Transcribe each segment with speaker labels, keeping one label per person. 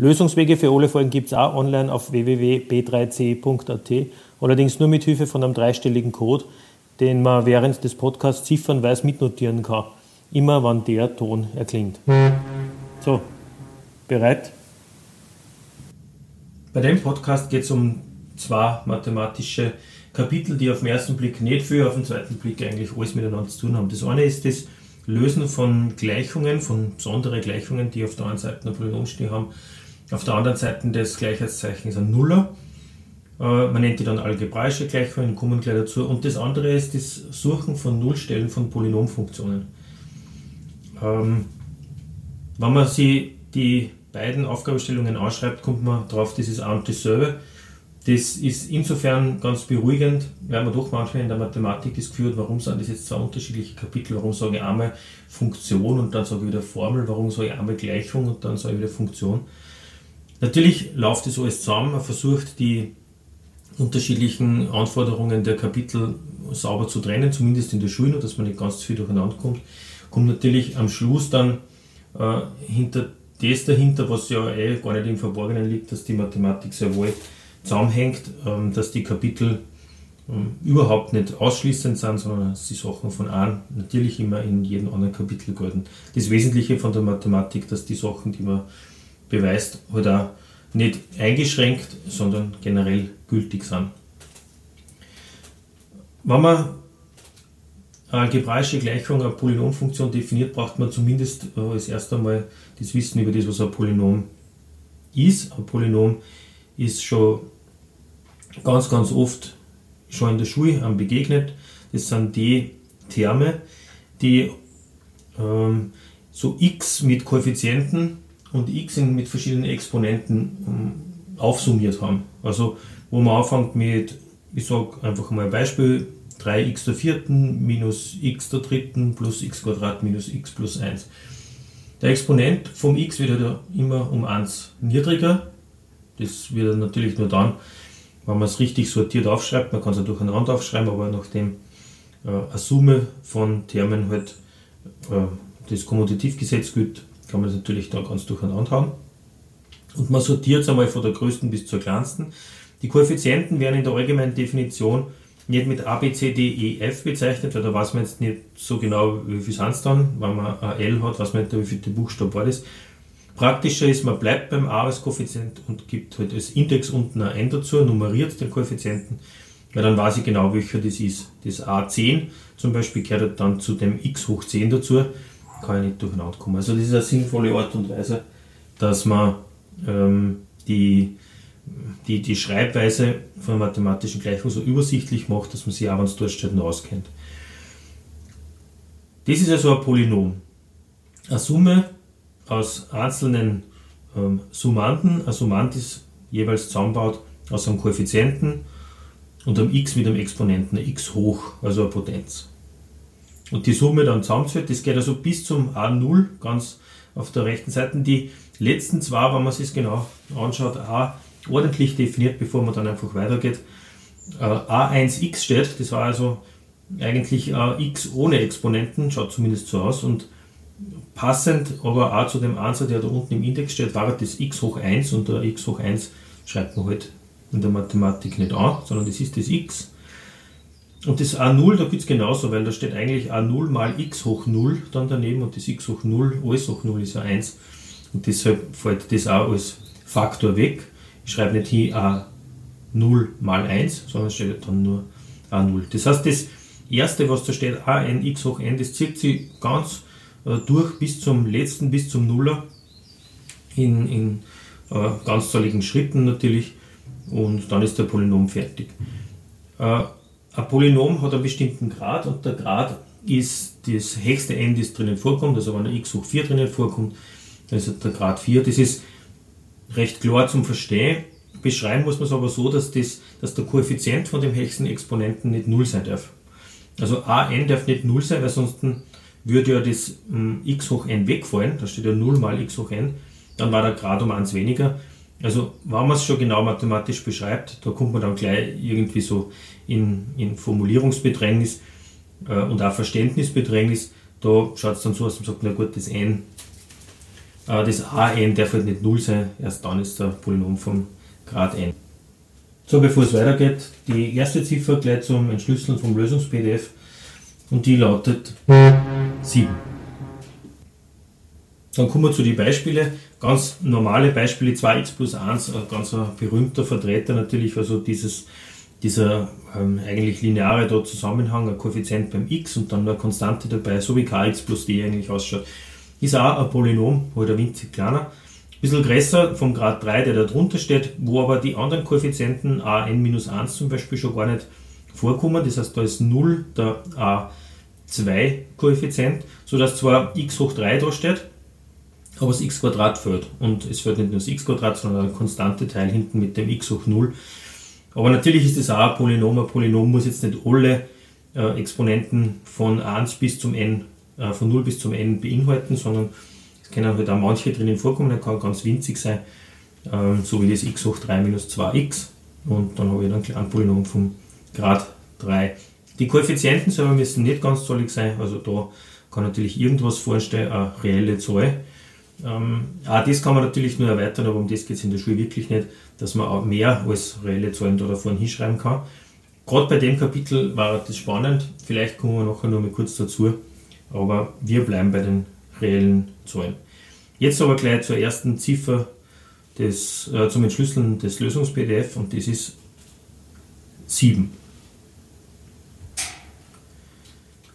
Speaker 1: Lösungswege für alle Folgen gibt es auch online auf www.b3c.at, allerdings nur mit Hilfe von einem dreistelligen Code, den man während des Podcasts ziffernweise mitnotieren kann, immer wann der Ton erklingt. So, bereit? Bei dem Podcast geht es um zwei mathematische Kapitel, die auf den ersten Blick nicht viel, auf den zweiten Blick eigentlich alles miteinander zu tun haben. Das eine ist das Lösen von Gleichungen, von besonderen Gleichungen, die auf der einen Seite ein Polynom stehen haben auf der anderen Seite des Gleichheitszeichens ein Nuller. Äh, man nennt die dann algebraische Gleichungen, kommen gleich dazu. Und das andere ist das Suchen von Nullstellen von Polynomfunktionen. Ähm, wenn man sich die beiden Aufgabenstellungen anschreibt, kommt man darauf, das ist ein und dasselbe. Das ist insofern ganz beruhigend, weil man doch manchmal in der Mathematik das Gefühl hat, warum sind das jetzt zwei unterschiedliche Kapitel, warum sage ich einmal Funktion und dann sage ich wieder Formel, warum sage ich einmal Gleichung und dann sage ich wieder Funktion. Natürlich läuft das alles zusammen. Man versucht die unterschiedlichen Anforderungen der Kapitel sauber zu trennen, zumindest in der Schule, dass man nicht ganz zu viel durcheinander kommt. Kommt natürlich am Schluss dann äh, hinter das dahinter, was ja eh gar nicht im Verborgenen liegt, dass die Mathematik sehr wohl zusammenhängt, ähm, dass die Kapitel ähm, überhaupt nicht ausschließend sind, sondern dass die Sachen von einem natürlich immer in jedem anderen Kapitel gelten. Das Wesentliche von der Mathematik, dass die Sachen, die man beweist, halt auch nicht eingeschränkt, sondern generell gültig sind. Wenn man eine algebraische Gleichung, eine Polynomfunktion definiert, braucht man zumindest äh, als erstes einmal das Wissen über das, was ein Polynom ist. Ein Polynom ist schon ganz, ganz oft schon in der Schule begegnet. Das sind die Terme, die ähm, so x mit Koeffizienten und x mit verschiedenen Exponenten ähm, aufsummiert haben. Also wo man anfängt mit, ich sage einfach mal ein Beispiel, 3x der vierten minus x der dritten plus x Quadrat minus x plus 1. Der Exponent vom x wird ja immer um 1 niedriger. Das wird natürlich nur dann, wenn man es richtig sortiert aufschreibt. Man kann es ja durcheinander aufschreiben, aber nachdem äh, eine Summe von Termen halt äh, das Kommutativgesetz gilt, kann man natürlich da ganz durcheinander haben. Und man sortiert es einmal von der größten bis zur kleinsten. Die Koeffizienten werden in der allgemeinen Definition nicht mit A, B, C, D, E, F bezeichnet, weil da weiß man jetzt nicht so genau, wie viel sind es dann. Wenn man ein L hat, weiß man nicht, wie viel der Buchstabe war das. Praktischer ist, man bleibt beim A als Koeffizient und gibt halt als Index unten ein N dazu, nummeriert den Koeffizienten, weil dann weiß ich genau, welcher das ist. Das A10 zum Beispiel gehört dann zu dem x hoch 10 dazu kann ich nicht durcheinander kommen. Also das ist eine sinnvolle Art und Weise, dass man ähm, die, die, die Schreibweise von mathematischen Gleichung so übersichtlich macht, dass man sich auch, wenn es dort steht, noch auskennt. Das ist also ein Polynom. Eine Summe aus einzelnen ähm, Summanden. Ein Summand ist jeweils zusammenbaut aus einem Koeffizienten und einem x mit einem Exponenten, x hoch, also eine Potenz und die Summe dann zusammenzählt. Das geht also bis zum A0 ganz auf der rechten Seite. Die letzten zwei, wenn man sich genau anschaut, A ordentlich definiert, bevor man dann einfach weitergeht. Äh, A1x steht, das war also eigentlich äh, x ohne Exponenten, schaut zumindest so aus. Und passend aber auch zu dem Ansatz, der da unten im Index steht, war das x hoch 1 und der x hoch 1 schreibt man halt in der Mathematik nicht an, sondern das ist das x. Und das A0, da gibt es genauso, weil da steht eigentlich A0 mal x hoch 0 dann daneben und das x hoch 0, alles hoch 0 ist ja 1. Und deshalb fällt das auch als Faktor weg. Ich schreibe nicht hier A0 mal 1, sondern steht dann nur A0. Das heißt, das erste, was da steht, an x hoch n, das zieht sich ganz äh, durch bis zum letzten, bis zum Nuller in, in äh, ganzzahligen Schritten natürlich und dann ist der Polynom fertig. Äh, ein Polynom hat einen bestimmten Grad und der Grad ist das höchste n, das drinnen vorkommt. Also wenn x hoch 4 drinnen vorkommt, dann ist der Grad 4. Das ist recht klar zum Verstehen. beschreiben muss man es aber so, dass, das, dass der Koeffizient von dem höchsten Exponenten nicht 0 sein darf. Also an darf nicht 0 sein, weil sonst würde ja das um, x hoch n wegfallen, da steht ja 0 mal x hoch n, dann war der Grad um 1 weniger. Also wenn man es schon genau mathematisch beschreibt, da kommt man dann gleich irgendwie so in, in Formulierungsbedrängnis äh, und auch Verständnisbedrängnis. Da schaut es dann so aus, man sagt, na gut, das n, äh, das an darf halt nicht 0 sein, erst dann ist der Polynom vom Grad n. So, bevor es weitergeht, die erste Ziffer gleich zum Entschlüsseln vom Lösungs-PDF und die lautet 7. Dann kommen wir zu den Beispielen. Ganz normale Beispiele, 2x plus 1, ein ganz berühmter Vertreter natürlich, also dieses, dieser ähm, eigentlich lineare da Zusammenhang, ein Koeffizient beim x und dann eine Konstante dabei, so wie kx plus d eigentlich ausschaut. Ist auch ein Polynom, halt ein winzig kleiner bisschen größer vom Grad 3, der da drunter steht, wo aber die anderen Koeffizienten a n-1 zum Beispiel schon gar nicht vorkommen. Das heißt, da ist 0 der a2-Koeffizient, sodass zwar x hoch 3 da steht, aber das x Quadrat fällt. Und es fällt nicht nur das x Quadrat, sondern ein konstante Teil hinten mit dem x hoch 0. Aber natürlich ist das auch ein Polynom. Ein Polynom muss jetzt nicht alle äh, Exponenten von 1 bis zum n, äh, von 0 bis zum n beinhalten, sondern es können halt auch manche drinnen vorkommen, der kann ganz winzig sein, ähm, so wie das x hoch 3 minus 2x. Und dann habe ich dann ein kleines Polynom vom Grad 3. Die Koeffizienten selber müssen nicht ganz zollig sein, also da kann natürlich irgendwas vorstellen, eine reelle Zahl. Ähm, auch das kann man natürlich nur erweitern, aber um das geht es in der Schule wirklich nicht, dass man auch mehr als reelle Zahlen da vorne hinschreiben kann. Gerade bei dem Kapitel war das spannend, vielleicht kommen wir nachher noch mal kurz dazu, aber wir bleiben bei den reellen Zahlen. Jetzt aber gleich zur ersten Ziffer des, äh, zum Entschlüsseln des Lösungs-PDF und das ist 7.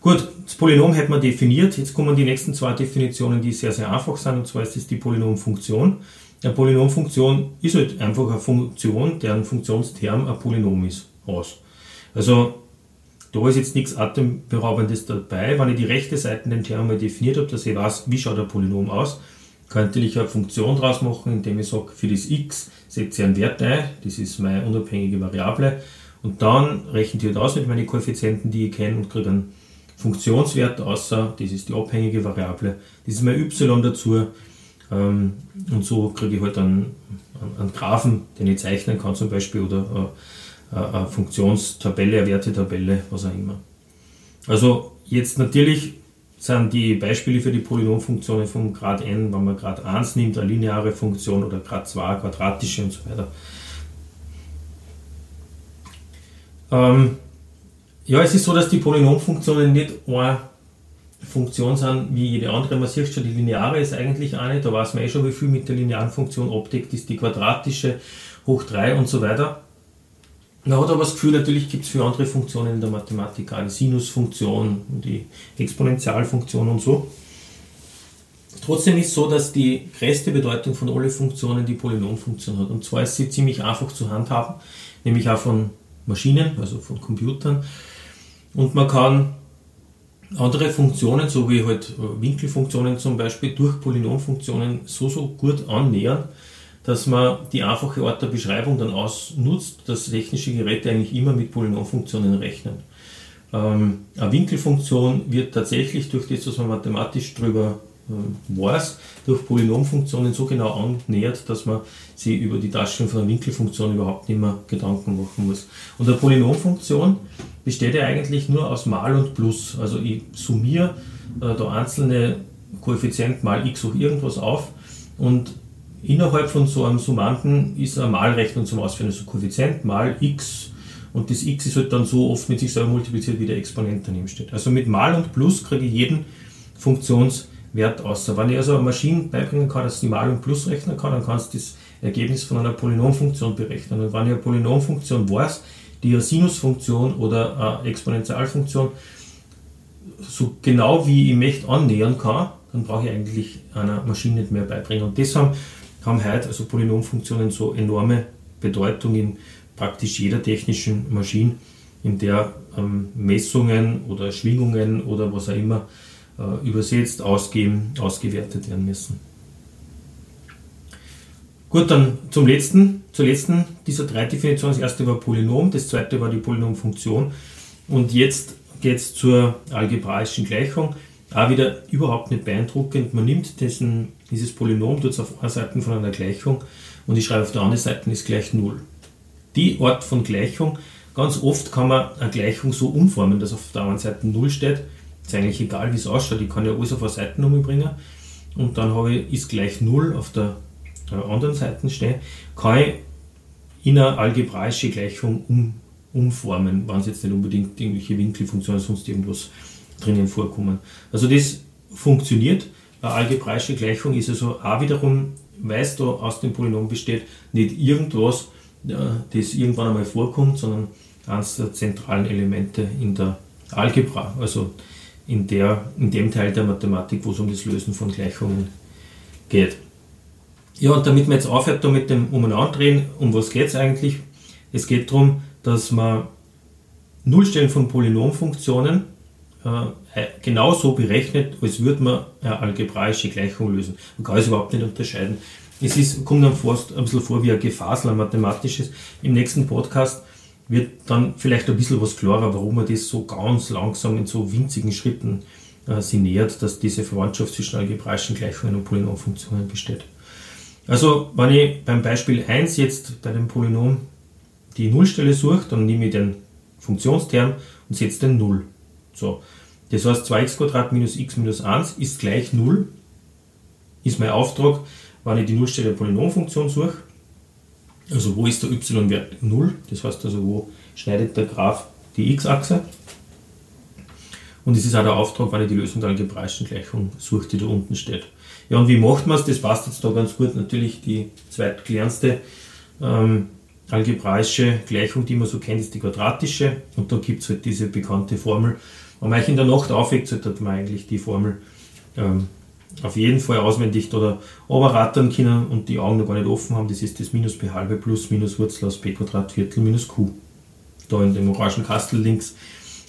Speaker 1: Gut, das Polynom hat man definiert. Jetzt kommen die nächsten zwei Definitionen, die sehr, sehr einfach sind. Und zwar ist das die Polynomfunktion. Eine Polynomfunktion ist halt einfach eine Funktion, deren Funktionsterm ein Polynom ist. Aus. Also da ist jetzt nichts Atemberaubendes dabei. Wenn ich die rechte Seite den Term mal definiert habe, dass ich weiß, wie schaut ein Polynom aus, könnte ich eine Funktion draus machen, indem ich sage, für das x setze ich einen Wert ein, das ist meine unabhängige Variable, und dann rechne ich halt aus mit meinen Koeffizienten, die ich kenne, und kriege einen Funktionswert außer, das ist die abhängige Variable, das ist mein y dazu, ähm, und so kriege ich halt einen, einen Graphen, den ich zeichnen kann zum Beispiel, oder äh, eine Funktionstabelle, eine Wertetabelle, was auch immer. Also jetzt natürlich sind die Beispiele für die Polynomfunktionen vom Grad n, wenn man Grad 1 nimmt, eine lineare Funktion oder Grad 2, quadratische und so weiter. Ähm, ja, es ist so, dass die Polynomfunktionen nicht eine Funktion sind wie jede andere. Man sieht schon, die lineare ist eigentlich eine, da weiß man eh schon, wie viel mit der linearen Funktion abdeckt ist, die quadratische hoch 3 und so weiter. Man hat aber das Gefühl, natürlich gibt es für andere Funktionen in der Mathematik eine Sinusfunktion, die Exponentialfunktion und so. Trotzdem ist es so, dass die größte Bedeutung von allen Funktionen die Polynomfunktion hat. Und zwar ist sie ziemlich einfach zu handhaben, nämlich auch von Maschinen, also von Computern. Und man kann andere Funktionen, so wie halt Winkelfunktionen zum Beispiel, durch Polynomfunktionen so, so gut annähern, dass man die einfache Art der Beschreibung dann ausnutzt, dass technische Geräte eigentlich immer mit Polynomfunktionen rechnen. Ähm, eine Winkelfunktion wird tatsächlich durch das, was man mathematisch drüber äh, weiß, durch Polynomfunktionen so genau annähert, dass man sich über die Darstellung von einer Winkelfunktion überhaupt nicht mehr Gedanken machen muss. Und eine Polynomfunktion besteht ja eigentlich nur aus Mal und Plus. Also ich summiere äh, da einzelne Koeffizient mal x hoch irgendwas auf und Innerhalb von so einem Summanden ist eine Malrechnung zum Ausführen, also Koeffizient mal x und das x ist halt dann so oft mit sich selber multipliziert, wie der Exponent daneben steht. Also mit Mal und Plus kriege ich jeden Funktionswert außer. Wenn ich also eine Maschine beibringen kann, dass sie Mal und Plus rechnen kann, dann kannst du das Ergebnis von einer Polynomfunktion berechnen. Und wenn ich eine Polynomfunktion weiß, die eine Sinusfunktion oder eine Exponentialfunktion so genau wie ich möchte annähern kann, dann brauche ich eigentlich einer Maschine nicht mehr beibringen. Und deshalb haben heute also Polynomfunktionen so enorme Bedeutung in praktisch jeder technischen Maschine, in der ähm, Messungen oder Schwingungen oder was auch immer äh, übersetzt, ausgeben, ausgewertet werden müssen. Gut, dann zum letzten, zur letzten dieser drei Definitionen. Das erste war Polynom, das zweite war die Polynomfunktion. Und jetzt geht es zur algebraischen Gleichung. Auch wieder überhaupt nicht beeindruckend. Man nimmt diesen, dieses Polynom, tut es auf einer Seite von einer Gleichung und ich schreibe auf der anderen Seite ist gleich 0. Die Art von Gleichung, ganz oft kann man eine Gleichung so umformen, dass auf der anderen Seite 0 steht. Ist eigentlich egal, wie es ausschaut. Ich kann ja alles auf eine Seitennummer bringen und dann habe ich ist gleich 0 auf der anderen Seite stehen, kann ich in eine algebraische Gleichung um, umformen, wenn es jetzt nicht unbedingt irgendwelche Winkelfunktionen sonst irgendwas drinnen vorkommen. Also das funktioniert. Eine algebraische Gleichung ist also auch wiederum, weil es da aus dem Polynom besteht, nicht irgendwas, äh, das irgendwann einmal vorkommt, sondern eines der zentralen Elemente in der Algebra, also in, der, in dem Teil der Mathematik, wo es um das Lösen von Gleichungen geht. Ja, und damit man jetzt aufhört da mit dem Umeinander um was geht es eigentlich? Es geht darum, dass man Nullstellen von Polynomfunktionen äh, genauso berechnet, als würde man eine algebraische Gleichung lösen. Man kann es überhaupt nicht unterscheiden. Es ist, kommt dann fast ein bisschen vor wie ein Gefasel, ein mathematisches. Im nächsten Podcast wird dann vielleicht ein bisschen was klarer, warum man das so ganz langsam in so winzigen Schritten äh, sie nähert, dass diese Verwandtschaft zwischen algebraischen Gleichungen und Polynomfunktionen besteht. Also, wenn ich beim Beispiel 1 jetzt bei dem Polynom die Nullstelle suche, dann nehme ich den Funktionsterm und setze den 0. So. Das heißt, 2x minus x minus 1 ist gleich 0. Ist mein Auftrag, wenn ich die Nullstelle der Polynomfunktion suche. Also, wo ist der y-Wert 0? Das heißt also, wo schneidet der Graph die x-Achse? Und es ist auch der Auftrag, wenn ich die Lösung der algebraischen Gleichung suche, die da unten steht. Ja, und wie macht man es? Das passt jetzt da ganz gut. Natürlich die zweitkleinste ähm, algebraische Gleichung, die man so kennt, ist die quadratische. Und da gibt es halt diese bekannte Formel. Wenn man euch in der Nacht aufweckt, sollte man eigentlich die Formel ähm, auf jeden Fall auswendig oder rattern können und die Augen noch gar nicht offen haben. Das ist das minus b halbe plus minus Wurzel aus b Quadrat Viertel minus q. Da in dem orangen Kastel links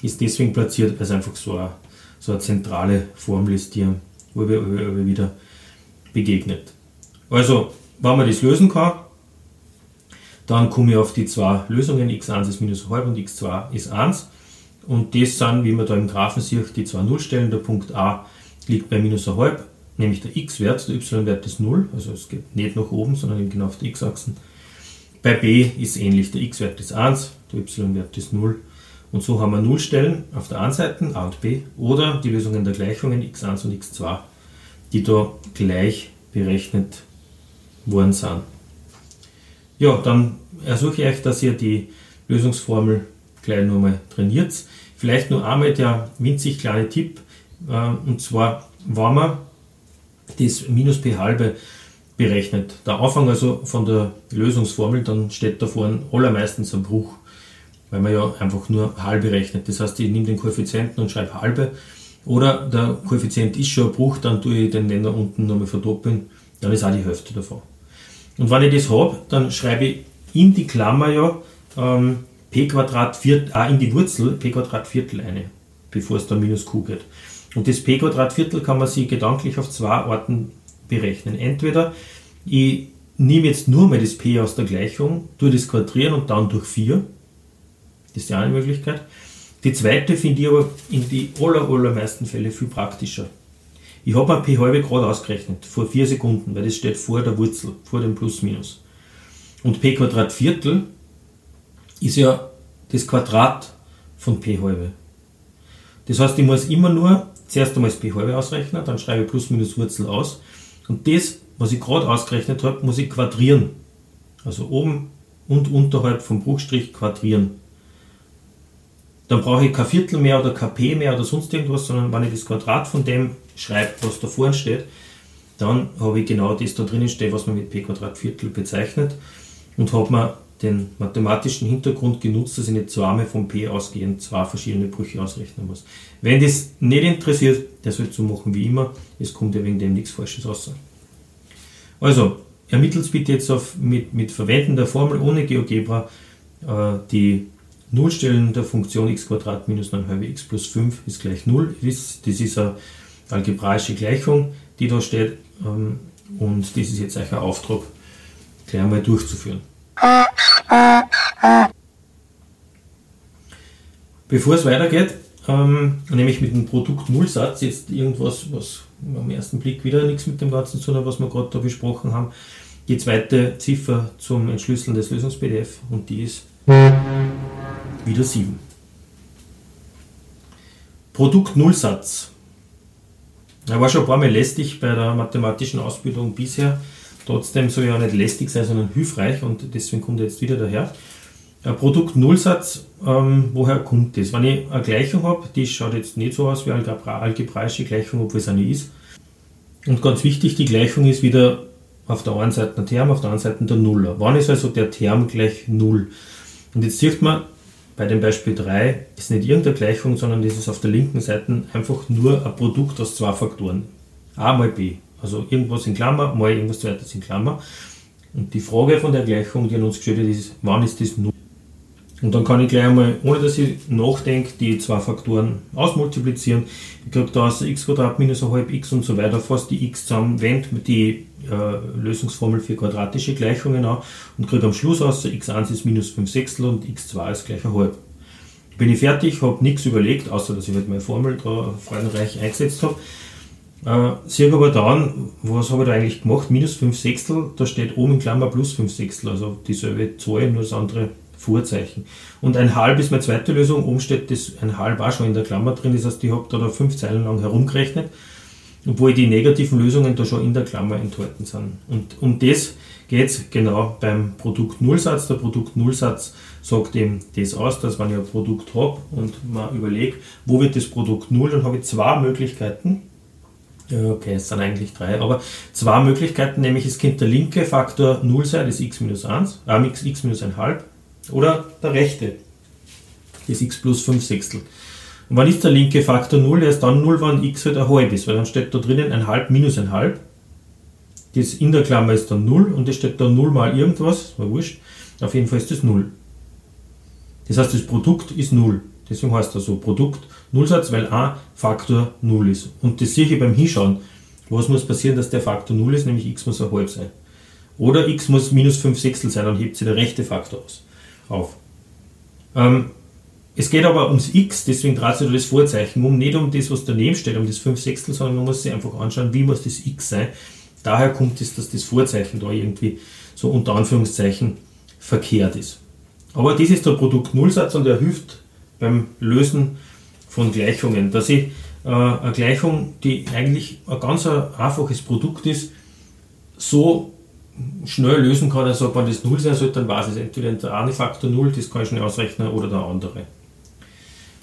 Speaker 1: ist deswegen platziert, weil es einfach so eine, so eine zentrale Formel ist, die wo wir, wo wir wieder begegnet. Also, wenn man das lösen kann, dann komme ich auf die zwei Lösungen, x1 ist minus halb und x2 ist 1. Und das sind, wie man da im Graphen sieht, die zwei Nullstellen. Der Punkt A liegt bei minus halb, nämlich der x-Wert, der y-Wert ist 0, also es geht nicht nach oben, sondern eben genau auf der x-Achsen. Bei B ist ähnlich, der x-Wert ist 1, der y-Wert ist 0. Und so haben wir Nullstellen auf der einen Seite, A und B, oder die Lösungen der Gleichungen x1 und x2 die da gleich berechnet worden sind. Ja, dann ersuche ich euch, dass ihr die Lösungsformel gleich nochmal trainiert. Vielleicht nur einmal der winzig kleine Tipp, äh, und zwar, wenn man das minus p halbe berechnet, der Anfang also von der Lösungsformel, dann steht da vorne allermeistens ein Bruch, weil man ja einfach nur halbe rechnet. Das heißt, ich nehme den Koeffizienten und schreibe halbe oder der Koeffizient ist schon ein Bruch, dann tue ich den Nenner unten nochmal verdoppeln, dann ist auch die Hälfte davon. Und wenn ich das habe, dann schreibe ich in die Klammer ja ähm, p Quadrat Viertel, ah, in die Wurzel p Quadrat Viertel eine, bevor es dann minus q geht. Und das p Quadrat Viertel kann man sich gedanklich auf zwei Arten berechnen. Entweder ich nehme jetzt nur mal das p aus der Gleichung, tue das quadrieren und dann durch 4. Das ist die eine Möglichkeit. Die zweite finde ich aber in die aller, allermeisten Fälle viel praktischer. Ich habe ein p halbe gerade ausgerechnet, vor 4 Sekunden, weil das steht vor der Wurzel, vor dem Plus-Minus. Und p Quadrat Viertel ist ja das Quadrat von p halbe. Das heißt, ich muss immer nur zuerst einmal das p halbe ausrechnen, dann schreibe ich Plus-Minus Wurzel aus. Und das, was ich gerade ausgerechnet habe, muss ich quadrieren. Also oben und unterhalb vom Bruchstrich quadrieren dann brauche ich kein Viertel mehr oder kein P mehr oder sonst irgendwas, sondern wenn ich das Quadrat von dem schreibe, was da vorne steht, dann habe ich genau das da drinnen stehen, was man mit P Quadrat Viertel bezeichnet und habe mir den mathematischen Hintergrund genutzt, dass ich nicht zweimal vom P ausgehend zwei verschiedene Brüche ausrechnen muss. Wenn das nicht interessiert, der soll so machen wie immer, es kommt ja wegen dem nichts Falsches raus. Also, ermittelt bitte jetzt auf, mit, mit Verwenden der Formel ohne GeoGebra äh, die Nullstellen der Funktion x minus 9 halbe x plus 5 ist gleich 0. Das ist eine algebraische Gleichung, die da steht. Ähm, und das ist jetzt ein Auftrag, gleich einmal durchzuführen. Bevor es weitergeht, ähm, nämlich mit dem Produkt Nullsatz, jetzt irgendwas, was am ersten Blick wieder nichts mit dem Ganzen zu tun hat, was wir gerade da besprochen haben. Die zweite Ziffer zum Entschlüsseln des Lösungs-PDF und die ist wieder 7. Produkt Nullsatz. Er war schon ein paar Mal lästig bei der mathematischen Ausbildung bisher. Trotzdem soll ja nicht lästig sein, sondern hilfreich und deswegen kommt er jetzt wieder daher. Ein Produkt Nullsatz, ähm, woher kommt das? Wenn ich eine Gleichung habe, die schaut jetzt nicht so aus wie eine algebraische Gleichung, obwohl es eine ist. Und ganz wichtig, die Gleichung ist wieder auf der einen Seite ein Term, auf der anderen Seite der Nuller. Wann ist also der Term gleich 0? Und jetzt sieht man, bei dem Beispiel 3 ist nicht irgendeine Gleichung, sondern das ist auf der linken Seite einfach nur ein Produkt aus zwei Faktoren. a mal b. Also irgendwas in Klammer mal irgendwas zweites in Klammer. Und die Frage von der Gleichung, die an uns gestellt ist, wann ist das 0? Und dann kann ich gleich einmal, ohne dass ich nachdenke, die zwei Faktoren ausmultiplizieren. Ich kriege da aus x minus halb x und so weiter fast die x zusammen, wende die äh, Lösungsformel für quadratische Gleichungen an und kriege am Schluss aus, x1 ist minus 5 Sechstel und x2 ist gleich ein halb. Bin ich fertig, habe nichts überlegt, außer dass ich halt meine Formel da freudenreich eingesetzt habe. Äh, sehe aber dann, was habe ich da eigentlich gemacht? Minus 5 Sechstel, da steht oben in Klammer plus 5 Sechstel, also dieselbe Zahl, nur das andere Vorzeichen. Und ein halb ist meine zweite Lösung. Oben steht das ein halb auch schon in der Klammer drin. Das heißt, ich habe da, fünf Zeilen lang herumgerechnet, obwohl die negativen Lösungen da schon in der Klammer enthalten sind. Und um das geht es genau beim Produkt Nullsatz. Der Produkt Nullsatz sagt eben das aus, dass wenn ich ein Produkt habe und man überlegt, wo wird das Produkt Null, dann habe ich zwei Möglichkeiten. Okay, es sind eigentlich drei, aber zwei Möglichkeiten, nämlich es könnte der linke Faktor 0 sein, das x minus 1, äh, x, x minus 1,5 oder der rechte, das x plus 5 Sechstel. Und wann ist der linke Faktor 0? Er ist dann 0, wenn x halt ein halb ist, weil dann steht da drinnen ein halb minus ein halb. Das in der Klammer ist dann 0 und es steht da 0 mal irgendwas, war wurscht. Auf jeden Fall ist das 0. Das heißt, das Produkt ist 0. Deswegen heißt das so Produkt Nullsatz, weil a Faktor 0 ist. Und das sehe ich beim Hinschauen. Was muss passieren, dass der Faktor 0 ist, nämlich x muss ein halb sein. Oder x muss minus 5 Sechstel sein, dann hebt sich der rechte Faktor aus auf. Ähm, es geht aber ums x, deswegen dreht sich das Vorzeichen um, nicht um das, was daneben steht, um das 5 Sechstel, sondern man muss sich einfach anschauen, wie muss das x sein. Daher kommt es, dass das Vorzeichen da irgendwie so unter Anführungszeichen verkehrt ist. Aber das ist der Produkt-Nullsatz und er hilft beim Lösen von Gleichungen. Dass ich äh, eine Gleichung, die eigentlich ein ganz einfaches Produkt ist, so schnell lösen kann, also wenn das 0 sein sollte, dann weiß es entweder der eine Faktor 0, das kann ich schnell ausrechnen, oder der andere.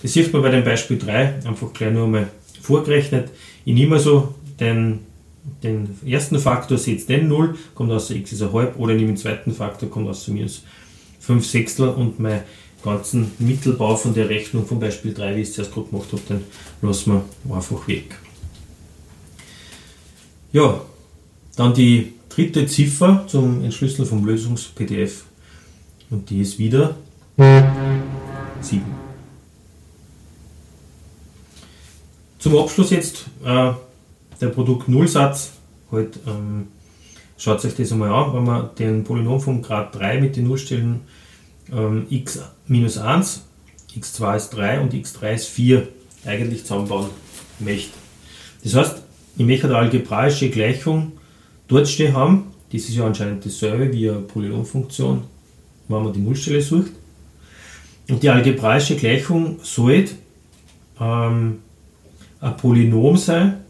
Speaker 1: Das sieht man bei dem Beispiel 3, einfach gleich nur mal vorgerechnet. Ich nehme also den, den ersten Faktor, setze den 0, kommt aus x ist ein halb, oder ich nehme den zweiten Faktor, kommt aus minus 5 Sechstel und mein ganzen Mittelbau von der Rechnung vom Beispiel 3, wie ich es zuerst gerade gemacht habe, den lassen wir einfach weg. Ja, dann die dritte Ziffer zum Entschlüsseln vom Lösungs-PDF und die ist wieder 7. Zum Abschluss jetzt äh, der Produkt-Nullsatz. Halt, ähm, schaut euch das einmal an, wenn man den Polynom vom Grad 3 mit den Nullstellen ähm, x minus 1, x2 ist 3 und x3 ist 4 eigentlich zusammenbauen möchte. Das heißt, ich möchte eine algebraische Gleichung dort stehen haben. Das ist ja anscheinend dasselbe wie eine Polynomfunktion, wenn man die Nullstelle sucht. Und die algebraische Gleichung soll ähm, ein Polynom sein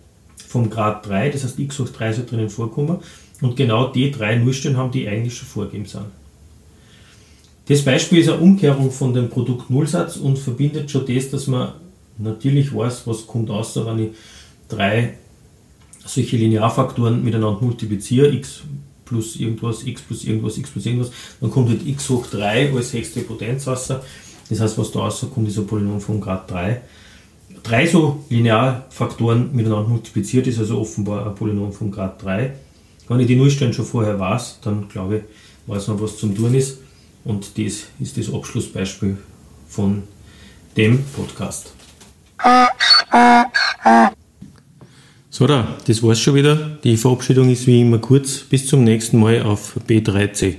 Speaker 1: vom Grad 3, das heißt x hoch 3 soll drinnen vorkommen. Und genau die drei Nullstellen haben, die eigentlich schon vorgegeben sind. Das Beispiel ist eine Umkehrung von dem Produkt Nullsatz und verbindet schon das, dass man natürlich weiß, was kommt außer, wenn ich drei solche Linearfaktoren miteinander multipliziere, x plus irgendwas, x plus irgendwas, x plus irgendwas, dann kommt halt x hoch 3 als höchste Potenz raus. Das heißt, was da rauskommt, ist ein Polynom von Grad 3. Drei so Linearfaktoren miteinander multipliziert ist also offenbar ein Polynom von Grad 3. Wenn ich die Nullstellen schon vorher weiß, dann glaube ich, weiß man, was zum tun ist. Und das ist das Abschlussbeispiel von dem Podcast. So, da, das war's schon wieder. Die Verabschiedung ist wie immer kurz. Bis zum nächsten Mal auf B3C.